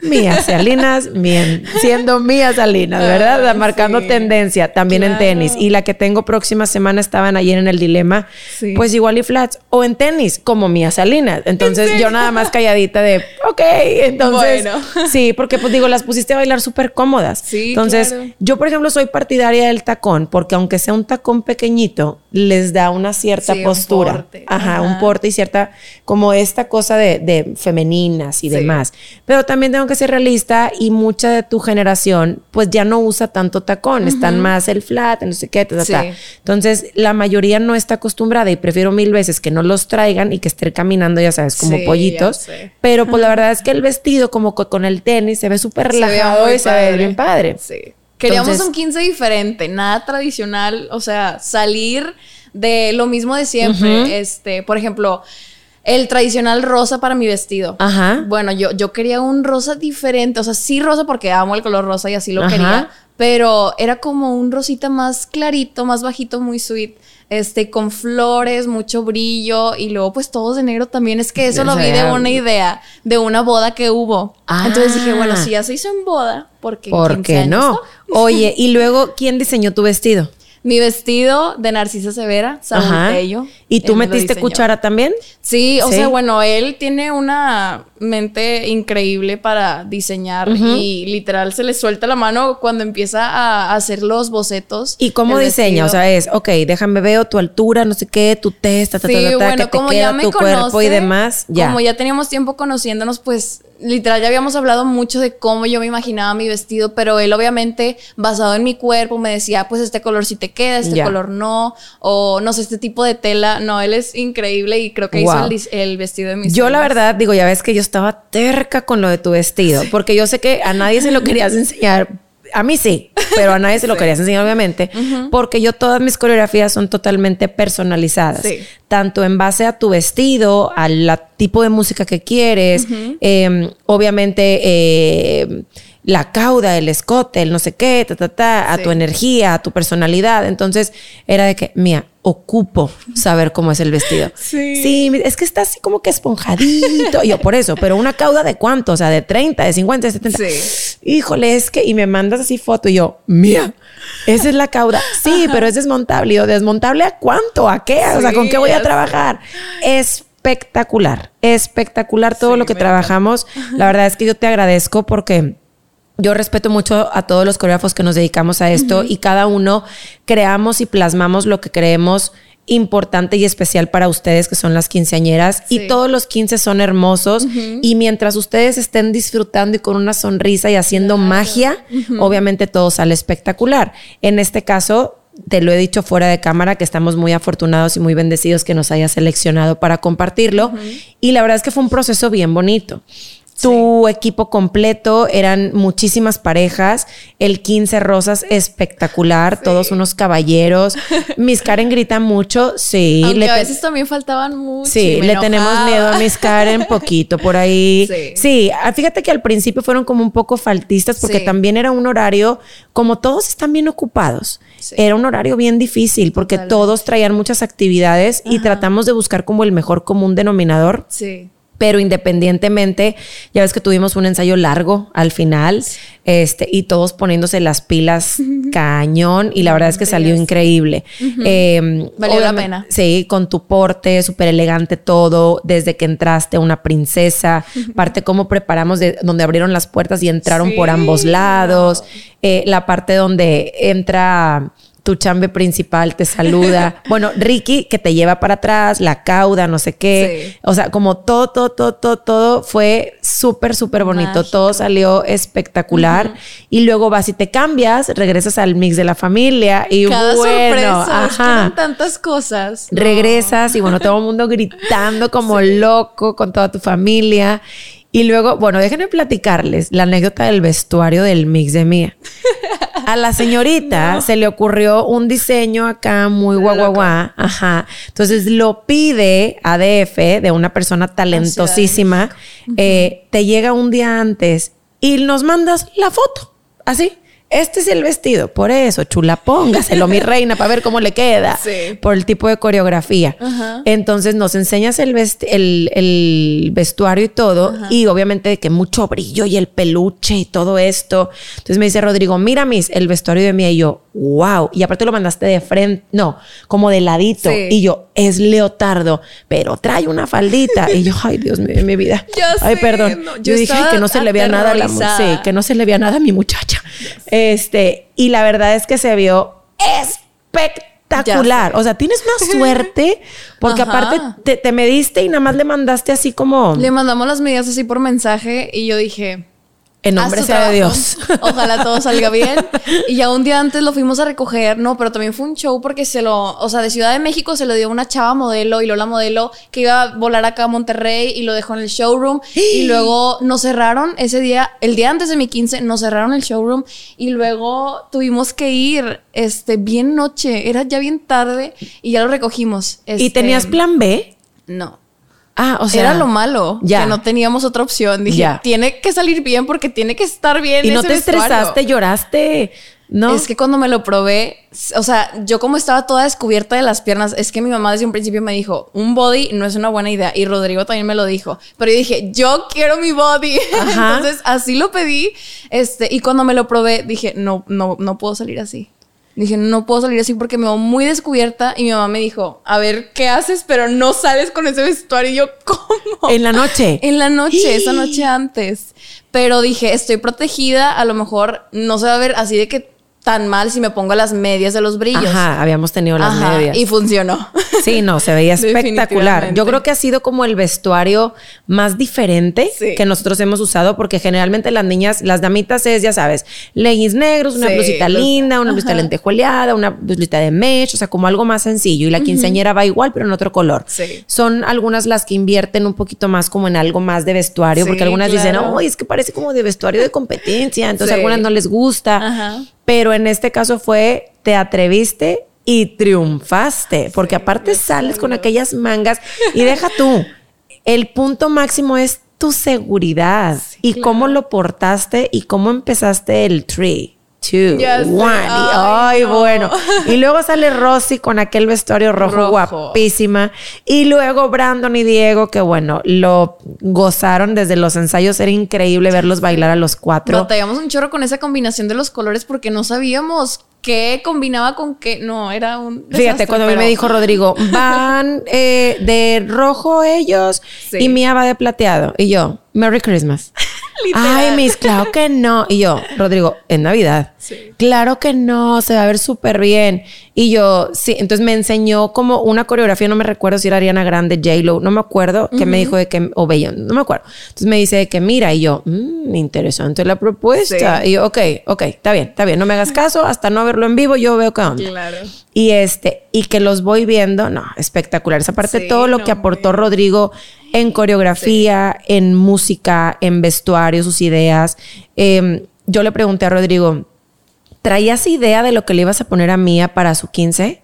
Mía Salinas, bien, siendo Mía Salinas, ¿verdad? Marcando tendencia también en tenis. Y la que tengo próxima semana estaban ayer en el dilema, pues igual y flats, o en tenis, como Mía Salinas. Entonces yo nada más calladita de, ok, entonces, [LAUGHS] sí, porque pues digo, las pusiste a bailar súper cómodas. Sí, entonces, yo por ejemplo soy partidaria del tacón, porque aunque sea un tacón pequeñito, les da una cierta postura. Ajá, un porte y cierta, como esta cosa de, de femeninas y demás. Pero también tengo que ser realista y mucha de tu generación pues ya no usa tanto tacón, están más el flat, no sé qué, Entonces la mayoría no está acostumbrada y prefiero mil veces que no los traigan y que estén caminando, ya sabes, como pollitos. Pero pues la verdad es que el vestido como con el tenis se ve súper relajado y se ve bien padre. Sí. Queríamos un 15 diferente, nada tradicional, o sea, salir de lo mismo de siempre. Este, por ejemplo, el tradicional rosa para mi vestido. Ajá. Bueno, yo, yo quería un rosa diferente. O sea, sí rosa porque amo el color rosa y así lo quería. Pero era como un rosita más clarito, más bajito, muy sweet. Este, con flores, mucho brillo. Y luego, pues todos de negro también. Es que eso lo vi de una idea, de una boda que hubo. Entonces dije, bueno, si ya se hizo en boda, ¿por qué? ¿Por qué no? Oye, y luego, ¿quién diseñó tu vestido? Mi vestido de Narcisa Severa, Saúl Tello. ¿Y tú metiste cuchara también? Sí, o sea, bueno, él tiene una mente increíble para diseñar y literal se le suelta la mano cuando empieza a hacer los bocetos. ¿Y cómo diseña? O sea, es, ok, déjame ver tu altura, no sé qué, tu testa, ta, ta, ta, bueno, que como ya me tu cuerpo y demás. Ya. Como ya teníamos tiempo conociéndonos, pues literal ya habíamos hablado mucho de cómo yo me imaginaba mi vestido, pero él obviamente basado en mi cuerpo me decía, pues este color sí te queda, este color no, o no sé, este tipo de tela, no, él es increíble y creo que hizo el, vestido de mis Yo la verdad digo, ya ves que yo estaba terca con lo de tu vestido, porque yo sé que a nadie se lo querías enseñar a mí sí, pero a nadie se lo [LAUGHS] querías enseñar, obviamente, porque yo todas mis coreografías son totalmente personalizadas, tanto en base a tu vestido, al tipo de música que quieres, em, obviamente eh, la cauda, el escote, el no sé qué, ta, ta, ta, a tu energía, a tu personalidad. Entonces era de que, mía, ocupo saber cómo es el vestido. [LAUGHS] Sí. Sí, es que está así como que esponjadito. yo por eso, pero una cauda de cuánto, o sea, de 30, de 50, de 70. Sí. Híjole, es que, y me mandas así foto y yo, mía, esa es la cauda. Sí, pero es desmontable. Y yo, ¿desmontable a cuánto? ¿A qué? o sea, ¿con qué voy a trabajar? Espectacular, espectacular todo lo que trabajamos. La verdad es que yo te agradezco porque yo respeto mucho a todos los coreógrafos que nos dedicamos a esto y cada uno creamos y plasmamos lo que creemos importante y especial para ustedes que son las quinceañeras y todos los quince son hermosos. Y mientras ustedes estén disfrutando y con una sonrisa y haciendo magia, obviamente todo sale espectacular. En este caso, te lo he dicho fuera de cámara que estamos muy afortunados y muy bendecidos que nos haya seleccionado para compartirlo. Y la verdad es que fue un proceso bien bonito tu equipo completo, eran muchísimas parejas, el 15 rosas espectacular, todos unos caballeros. [LAUGHS] Miss Karen grita mucho, sí. Aunque a veces también faltaban mucho. Sí, le tenemos miedo a Miss Karen [LAUGHS] poquito por ahí. Sí. Ah, fíjate que al principio fueron como un poco faltistas porque también era un horario, como todos están bien ocupados, era un horario bien difícil porque todos traían muchas actividades y tratamos de buscar como el mejor común denominador. Sí pero independientemente, ya ves que tuvimos un ensayo largo al final, este, y todos poniéndose las pilas cañón, y la verdad es que salió increíble. Em, Valió la pena. Sí, con tu porte, súper elegante todo, desde que entraste, una princesa, parte cómo preparamos de donde abrieron las puertas y entraron por ambos lados, eh, la parte donde entra tu chambe principal te saluda. [LAUGHS] bueno, Ricky que te lleva para atrás, la cauda, no sé qué. O sea, como todo, todo, todo, todo, todo fue súper, súper bonito. Todo salió espectacular. Y luego vas y te cambias, regresas al mix de la familia y Cada bueno, ajá. tantas cosas. Regresas y bueno, todo el mundo gritando como [LAUGHS] loco con toda tu familia. Y luego, bueno, déjenme platicarles la anécdota del vestuario del mix de Mía. A la señorita [LAUGHS] se le ocurrió un diseño acá muy guaguaguá. Ajá. Entonces lo pide a DF de una persona talentosísima. Eh, te llega un día antes y nos mandas la foto. Así. Este es el vestido, por eso, chula, póngaselo, mi reina, para ver cómo le queda, Sí. por el tipo de coreografía. Ajá. Entonces nos enseñas el, vest- el, el vestuario y todo, y obviamente que mucho brillo y el peluche y todo esto. Entonces me dice Rodrigo, mira, mis, el vestuario de mí, y yo, wow, y aparte lo mandaste de frente, no, como de ladito, Sí. y yo, es leotardo, pero trae una faldita, y yo, ay, Dios mío, mi vida. [LAUGHS] Ya ay, sé, perdón. no, yo yo dije, que no se le vea nada a la sí, que no se le vea nada a mi muchacha. Este, y la verdad es que se vio espectacular. Sé. O sea, tienes una [LAUGHS] suerte porque Ajá. aparte te, te mediste y nada más le mandaste así como Le mandamos las medidas así por mensaje y yo dije, en nombre sea de. Dios. [LAUGHS] Ojalá todo salga bien. Y ya un día antes lo fuimos a recoger, no, pero también fue un show porque se lo, o sea, de Ciudad de México se lo dio una chava modelo y Lola modelo que iba a volar acá a Monterrey y lo dejó en el showroom. [GASPS] Y luego nos cerraron ese día, el día antes de mi 15, nos cerraron el showroom y luego tuvimos que ir, este, bien noche, era ya bien tarde y ya lo recogimos. ¿Y Este, tenías plan B? No. Ah, o sea, Era lo malo, ya. que no teníamos otra opción. Dije, Ya. tiene que salir bien porque tiene que estar bien. y no te vestuario". estresaste, lloraste, ¿no? Es que cuando me lo probé, o sea, yo como estaba toda descubierta de las piernas, es que mi mamá desde un principio me dijo, un body no es una buena idea. Y Rodrigo también me lo dijo. Pero yo dije, yo quiero mi body. [LAUGHS] Ajá. Entonces así lo pedí. Este, y cuando me lo probé, dije, no, no, no puedo salir así. Dije, no puedo salir así porque me veo muy descubierta. Y mi mamá me dijo, a ver, ¿qué haces? Pero no sales con ese vestuario. Y yo, ¿cómo? en la noche. [LAUGHS] En la noche, esa noche antes. Pero dije, estoy protegida, a lo mejor no se va a ver así de que tan mal si me pongo las medias de los brillos. Ajá, habíamos tenido las Ajá, medias. Y funcionó. [LAUGHS] Sí, no, se veía [LAUGHS] espectacular. Yo creo que ha sido como el vestuario más diferente Sí. que nosotros hemos usado, porque generalmente las niñas, las damitas es, ya sabes, leggings negros, una Sí, blusita los- linda, una blusita Ajá. lentejueleada, una blusita de mesh, o sea, como algo más sencillo. Y la quinceañera va igual, pero en otro color. Sí. Son algunas las que invierten un poquito más como en algo más de vestuario, porque algunas dicen, claro. oh, es que parece como de vestuario de competencia, entonces algunas no les gusta. Ajá. Pero en este caso fue, te atreviste y triunfaste, porque aparte sales con aquellas mangas y deja tú, el punto máximo es tu seguridad y claro. cómo lo portaste y cómo empezaste el 3, 2, Ya sé. 1. Y, Ay, ay, no. bueno. Y luego sale Rosy con aquel vestuario rojo, Rojo. guapísima. Y luego Brandon y Diego, que bueno, lo gozaron desde los ensayos. Era increíble verlos bailar a los cuatro. Batallamos un chorro con esa combinación de los colores porque no sabíamos qué combinaba con qué. No, era un. Fíjate, desastre, cuando mí pero- me dijo Rodrigo, van [LAUGHS] eh, de rojo ellos Sí. y Mía va de plateado. Y yo, Merry Christmas. [LAUGHS] Ay, Miss, claro que no. Y yo, Rodrigo, en Navidad. Sí. Claro que no, se va a ver súper bien. Y yo, sí, entonces me enseñó como una coreografía, no me recuerdo si era Ariana Grande, J-Lo, no me acuerdo, que me dijo de que, o Bello, no me acuerdo. Entonces me dice de que mira, y yo, mmm, interesante la propuesta. Sí. Y yo, ok, ok, está bien, está bien, no me hagas caso, hasta no verlo en vivo, yo veo qué onda. Claro. Y este, y que los voy viendo, no, espectacular. Esa parte, Sí, todo lo no, que aportó. Rodrigo en coreografía, en música, en vestuario, sus ideas. Eh, yo le pregunté a Rodrigo, ¿traías idea de lo que le ibas a poner a Mía para su 15?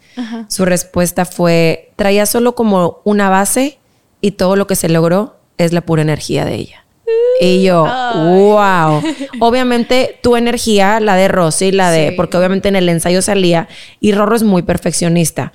Su respuesta fue, traía solo como una base y todo lo que se logró es la pura energía de ella. Y yo, wow. Obviamente tu energía, la de Rosy, la de, Sí. porque obviamente en el ensayo salía y Rorro es muy perfeccionista.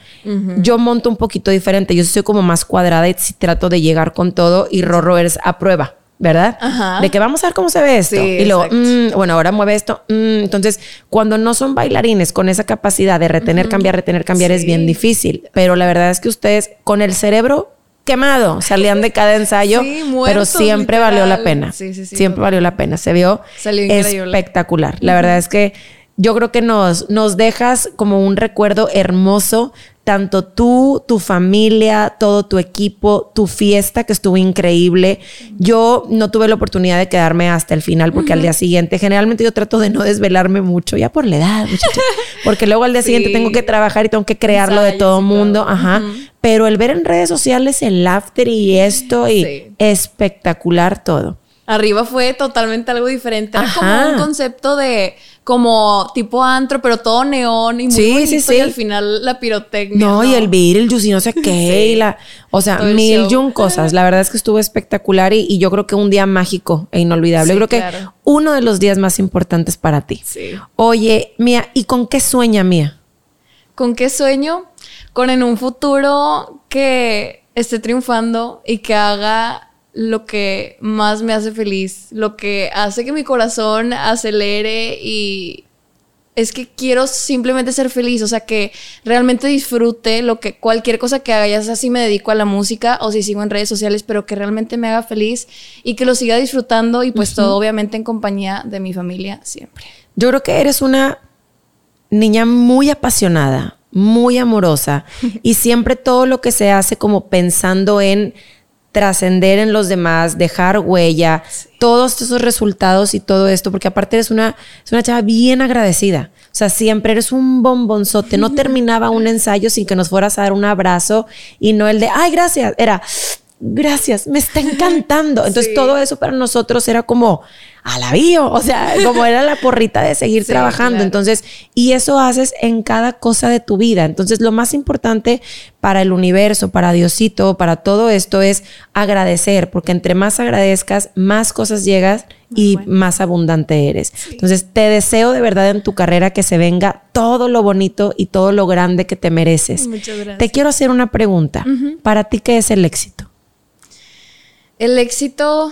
Yo monto un poquito diferente, yo soy como más cuadrada y trato de llegar con todo y Rorro eres a prueba. ¿Verdad? Ajá. De que vamos a ver cómo se ve esto. Sí, y luego, mm, bueno, ahora mueve esto. mm. Entonces, cuando no son bailarines con esa capacidad de retener, cambiar, retener, cambiar, es bien difícil. Pero la verdad es que ustedes, con el cerebro quemado, salían de cada ensayo, Sí, pero siempre valió la pena. Sí, sí, sí, siempre valió la pena. Se vio espectacular. La verdad es que yo creo que nos, nos dejas como un recuerdo hermoso, tanto tú, tu familia, todo tu equipo, tu fiesta que estuvo increíble. Yo no tuve la oportunidad de quedarme hasta el final porque al día siguiente, generalmente yo trato de no desvelarme mucho, ya por la edad, muchacha, porque luego al día [LAUGHS] Sí. siguiente tengo que trabajar y tengo que crearlo de Ensayos todo y mundo, todo. ajá. Pero el ver en redes sociales el after y esto y Sí. espectacular todo. Arriba fue totalmente algo diferente. Era como un concepto de como tipo antro, pero todo neón y muy sí, bonito, sí, sí. y al final la pirotecnia. No, y el beer, el juicy, no sé qué, y la, o sea, mil y un cosas. La verdad es que estuvo espectacular y, yo creo que un día mágico e inolvidable. creo que uno de los días más importantes para ti. Sí. Oye, Mía, ¿y con qué sueña Mía? ¿Con qué sueño? Con en un futuro que esté triunfando y que haga lo que más me hace feliz, lo que hace que mi corazón acelere y es que quiero simplemente ser feliz, o sea, que realmente disfrute lo que cualquier cosa que haga, ya sea si me dedico a la música o si sigo en redes sociales, pero que realmente me haga feliz y que lo siga disfrutando y pues todo obviamente en compañía de mi familia siempre. Yo creo que eres una niña muy apasionada, muy amorosa [LAUGHS] y siempre todo lo que se hace como pensando en trascender en los demás, dejar huella, todos esos resultados y todo esto, porque aparte eres una, es una chava bien agradecida. O sea, siempre eres un bombonzote. No [LAUGHS] terminaba un ensayo sin que nos fueras a dar un abrazo y no el de, ay, gracias. Era, gracias, me está encantando. Entonces todo eso para nosotros era como bio, o sea, [LAUGHS] como era la porrita de seguir trabajando. Entonces, y eso haces en cada cosa de tu vida. Entonces, lo más importante para el universo, para Diosito, para todo esto es agradecer, porque entre más agradezcas, más cosas llegas y más abundante eres. Entonces, te deseo de verdad en tu carrera que se venga todo lo bonito y todo lo grande que te mereces. Muchas gracias. Te quiero hacer una pregunta. Para ti, ¿qué es el éxito? El éxito,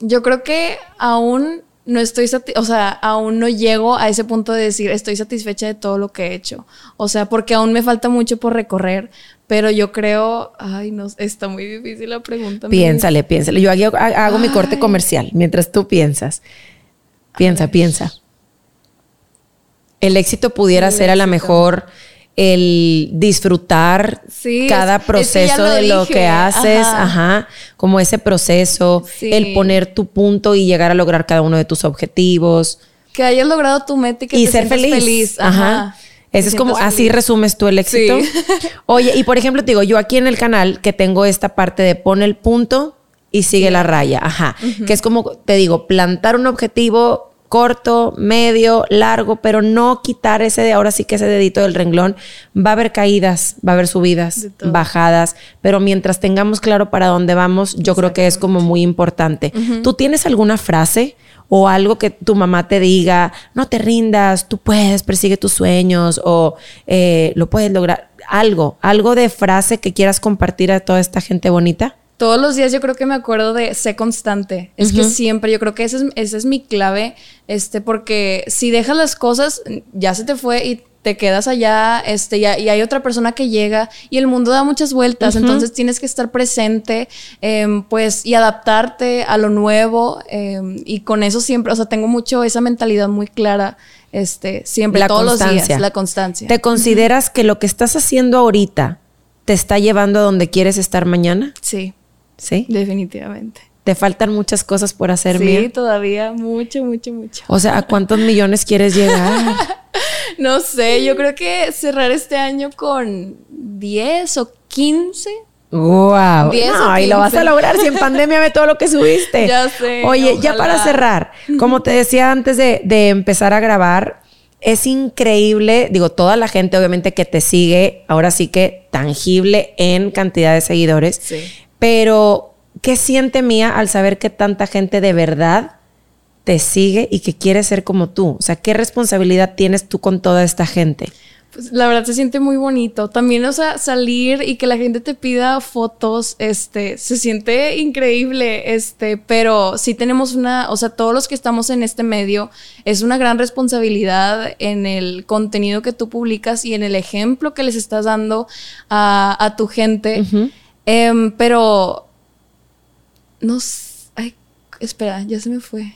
yo creo que aún no estoy, o sea, aún no llego a ese punto de decir estoy satisfecha de todo lo que he hecho. O sea, porque aún me falta mucho por recorrer, pero yo creo, ay, no, está muy difícil la pregunta. Piénsale, piénsale. Yo hago, mi corte comercial mientras tú piensas. Piensa, piensa. El éxito pudiera ser a lo mejor el disfrutar cada proceso de lo que haces, ajá. como ese proceso, el poner tu punto y llegar a lograr cada uno de tus objetivos. Que hayas logrado tu meta y que te ser feliz. feliz. Ajá. Ese es como, así resumes tú el éxito. [LAUGHS] Oye, y por ejemplo, te digo, yo aquí en el canal que tengo esta parte de pone el punto y sigue la raya, ajá, que es como, te digo, plantar un objetivo, corto, medio, largo, pero no quitar ese de ahora sí que ese dedito del renglón. Va a haber caídas, va a haber subidas, bajadas, pero mientras tengamos claro para dónde vamos, yo creo que es como muy importante. ¿Tú tienes alguna frase o algo que tu mamá te diga, no te rindas, tú puedes, persigue tus sueños o eh, lo puedes lograr? Algo, algo de frase que quieras compartir a toda esta gente bonita todos los días yo creo que me acuerdo de ser constante. Es que siempre, yo creo que esa es, esa es mi clave, este, porque si dejas las cosas, ya se te fue y te quedas allá, este, y, y hay otra persona que llega y el mundo da muchas vueltas, entonces tienes que estar presente, em, pues, y adaptarte a lo nuevo, em, y con eso siempre, o sea, tengo mucho esa mentalidad muy clara, este, siempre, todos los días, la constancia. ¿Te consideras que lo que estás haciendo ahorita te está llevando a donde quieres estar mañana? Sí. ¿Sí? Definitivamente. Te faltan muchas cosas por hacer, Sí, todavía mucho, mucho, mucho. O sea, ¿a cuántos millones quieres llegar? [LAUGHS] no sé, yo creo que cerrar este año con 10 o 15. Wow. No, y lo vas a lograr si en [LAUGHS] pandemia ve todo lo que subiste. Ya sé. Oye, ya para cerrar, como te decía antes de, de empezar a grabar, es increíble, digo, toda la gente obviamente que te sigue, ahora sí que tangible en cantidad de seguidores. Sí. Pero, ¿qué siente Mía al saber que tanta gente de verdad te sigue y que quiere ser como tú? O sea, ¿qué responsabilidad tienes tú con toda esta gente? Pues la verdad se siente muy bonito. También, o sea, salir y que la gente te pida fotos, este, se siente increíble, este, pero sí tenemos una, o sea, todos los que estamos en este medio, es una gran responsabilidad en el contenido que tú publicas y en el ejemplo que les estás dando a, tu gente. Em, pero. No sé. Ay, espera, ya se me fue.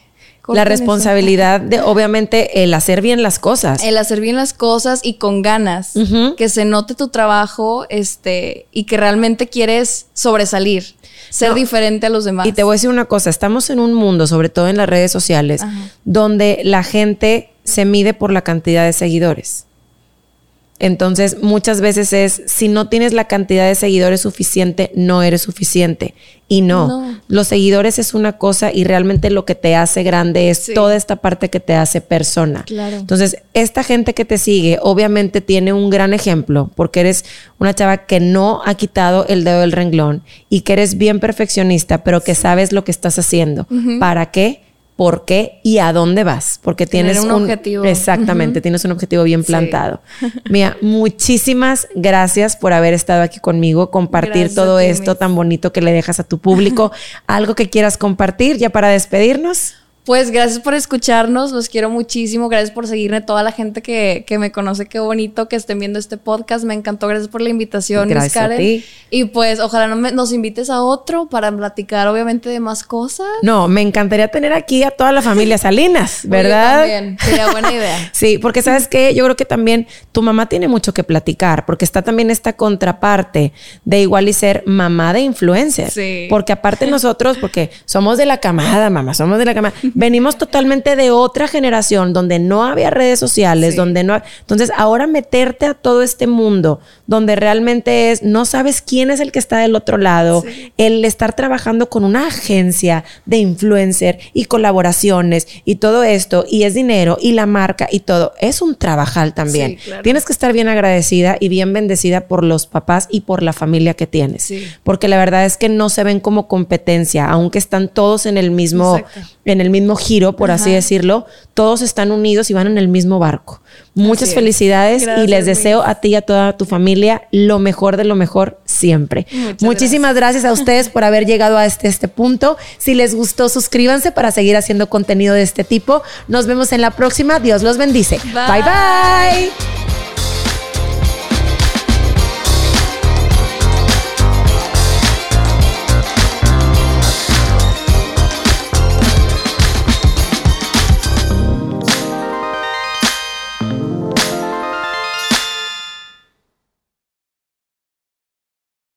la responsabilidad de, obviamente, el hacer bien las cosas. El hacer bien las cosas y con ganas. Que se note tu trabajo este, y que realmente quieres sobresalir, ser diferente a los demás. Y te voy a decir una cosa: estamos en un mundo, sobre todo en las redes sociales, donde la gente se mide por la cantidad de seguidores. Entonces, muchas veces es, si no tienes la cantidad de seguidores suficiente, no eres suficiente. Y no, los seguidores es una cosa y realmente lo que te hace grande es toda esta parte que te hace persona. Claro. Entonces, esta gente que te sigue, obviamente tiene un gran ejemplo, porque eres una chava que no ha quitado el dedo del renglón y que eres bien perfeccionista, pero que sabes lo que estás haciendo. ¿Para qué? Por qué y a dónde vas, porque tienes un, objetivo. Exactamente, tienes un objetivo bien plantado. [LAUGHS] Mía, muchísimas gracias por haber estado aquí conmigo, compartir todo esto tan bonito que le dejas a tu público. [LAUGHS] Algo que quieras compartir ya para despedirnos. Pues gracias por escucharnos, los quiero muchísimo, gracias por seguirme, toda la gente que, me conoce, qué bonito que estén viendo este podcast, me encantó, gracias por la invitación, gracias A ti. Y pues ojalá no nos invites a otro para platicar obviamente de más cosas. No, me encantaría tener aquí a toda la familia Salinas, [LAUGHS] ¿verdad? también, sería buena idea. [LAUGHS] sí, porque sabes que yo creo que también tu mamá tiene mucho que platicar, porque está también esta contraparte de igual y ser mamá de influencer. Sí. Porque aparte nosotros, porque somos de la camada, mamá, somos de la camada [LAUGHS] venimos totalmente de otra generación donde no había redes sociales, donde no... Entonces, ahora meterte a todo este mundo donde realmente es, no sabes quién es el que está del otro lado, el estar trabajando con una agencia de influencer y colaboraciones y todo esto, y es dinero y la marca y todo, es un trabajal también. Tienes que estar bien agradecida y bien bendecida por los papás y por la familia que tienes, porque la verdad es que no se ven como competencia, aunque están todos en el mismo, en el mismo giro, por así decirlo, todos están unidos y van en el mismo barco. Muchas felicidades y les deseo a ti y a toda tu familia lo mejor de lo mejor siempre. Muchísimas gracias. a ustedes por haber llegado a este, este punto. Si les gustó, suscríbanse para seguir haciendo contenido de este tipo. Nos vemos en la próxima. Dios los bendice. bye. bye.